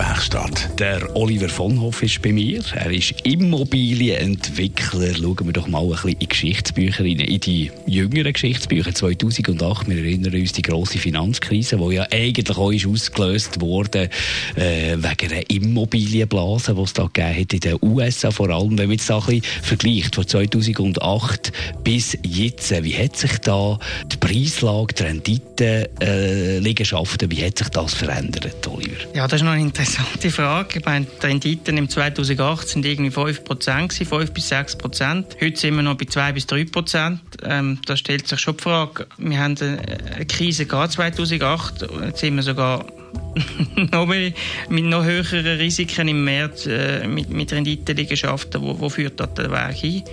Immobilienwerkstatt. Der Oliver von Hoff ist bei mir. Er ist Immobilienentwickler. Schauen wir doch mal ein bisschen in die Geschichtsbücher rein, in die jüngeren Geschichtsbücher 2008. Wir erinnern uns die grosse Finanzkrise, die ja eigentlich auch ausgelöst wurde äh, wegen einer Immobilienblase, die es da hat in den USA vor allem. Wenn man jetzt da ein bisschen vergleicht von 2008 bis jetzt, wie hat sich da die Preislage, die Rendite, äh, Liegenschaften, wie hat sich das verändert, Oliver? Ja, das ist noch eine interessante Frage. Ich meine, die Renditen im 2008 sind irgendwie 5 Prozent, 5 bis 6 Prozent. Heute sind wir noch bei 2 bis 3 Prozent. Ähm, da stellt sich schon die Frage, wir haben eine Krise gehabt 2008, jetzt sind wir sogar noch mehr, mit noch höheren Risiken im März äh, mit, mit Renditenliegenschaften. Wo, wo führt das der Weg hin?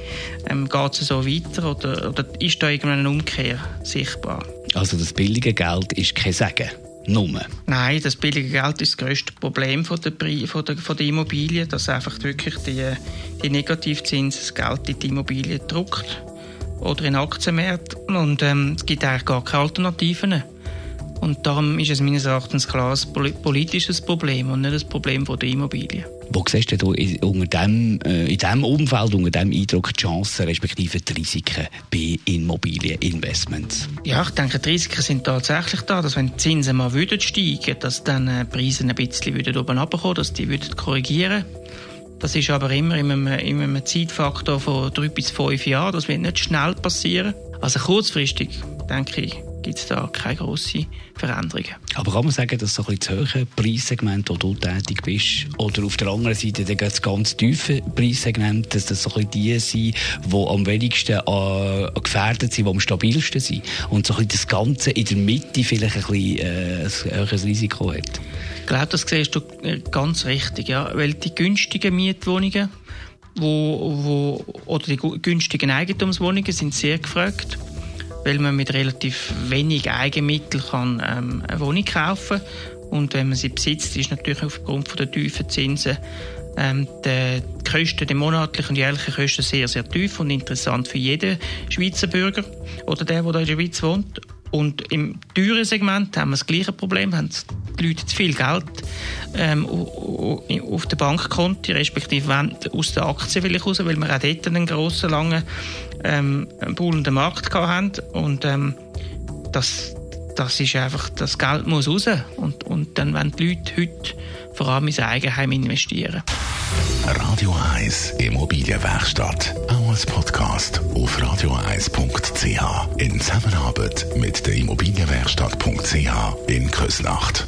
Ähm, Geht es so weiter oder, oder ist da irgendeine Umkehr sichtbar? Also das billige Geld ist kein Sagen. Nummer. Nein, das billige Geld ist das grösste Problem von der, von der, von der Immobilie, dass einfach wirklich die, die Negativzinsen das Geld in die Immobilie druckt oder in Aktienmärkten und ähm, es gibt eigentlich gar keine Alternativen. Und darum ist es meines Erachtens klar ein politisches Problem und nicht ein Problem der Immobilie. Wo siehst du unter dem, äh, in diesem Umfeld, unter diesem Eindruck die Chancen respektive die Risiken bei Immobilieninvestments? Ja, ich denke, die Risiken sind tatsächlich da, dass wenn die Zinsen mal würden steigen, dass dann äh, die Preise ein bisschen würden oben runterkommen, dass die würden korrigieren das ist aber immer in einem, in einem Zeitfaktor von drei bis fünf Jahren. Das wird nicht schnell passieren. Also kurzfristig, denke ich, gibt es da keine grossen Veränderungen. Aber kann man sagen, dass so ein bisschen das hohe Preissegment, wo du tätig bist, oder auf der anderen Seite das ganz tiefe Preissegment, dass das so ein bisschen die sind, die am wenigsten äh, gefährdet sind, die am stabilsten sind und so ein bisschen das Ganze in der Mitte vielleicht ein bisschen äh, ein höheres Risiko hat? Ich glaube, das siehst du äh, ganz richtig, ja, weil die günstigen Mietwohnungen wo, wo, oder die günstigen Eigentumswohnungen sind sehr gefragt weil man mit relativ wenig Eigenmitteln kann, ähm, eine Wohnung kaufen und wenn man sie besitzt, ist natürlich aufgrund von der tiefen Zinsen ähm, die Kosten, die monatlichen und jährlichen Kosten sehr, sehr tief und interessant für jeden Schweizer Bürger oder der, der in der Schweiz wohnt. Und im teuren Segment haben wir das gleiche Problem, haben die Leute zu viel Geld ähm, auf der Bankkonto, respektive aus der Aktie vielleicht raus, weil wir auch dort einen grossen, langen ähm, bullenden Markt haben. Und ähm, das, das ist einfach, das Geld muss raus. Und, und dann wollen die Leute heute vor allem ins Eigenheim investieren. Radio 1 Immobilienwerkstatt. Auch als Podcast auf radio1.ch. In Zusammenarbeit mit der Immobilienwerkstatt.ch in Küsnacht.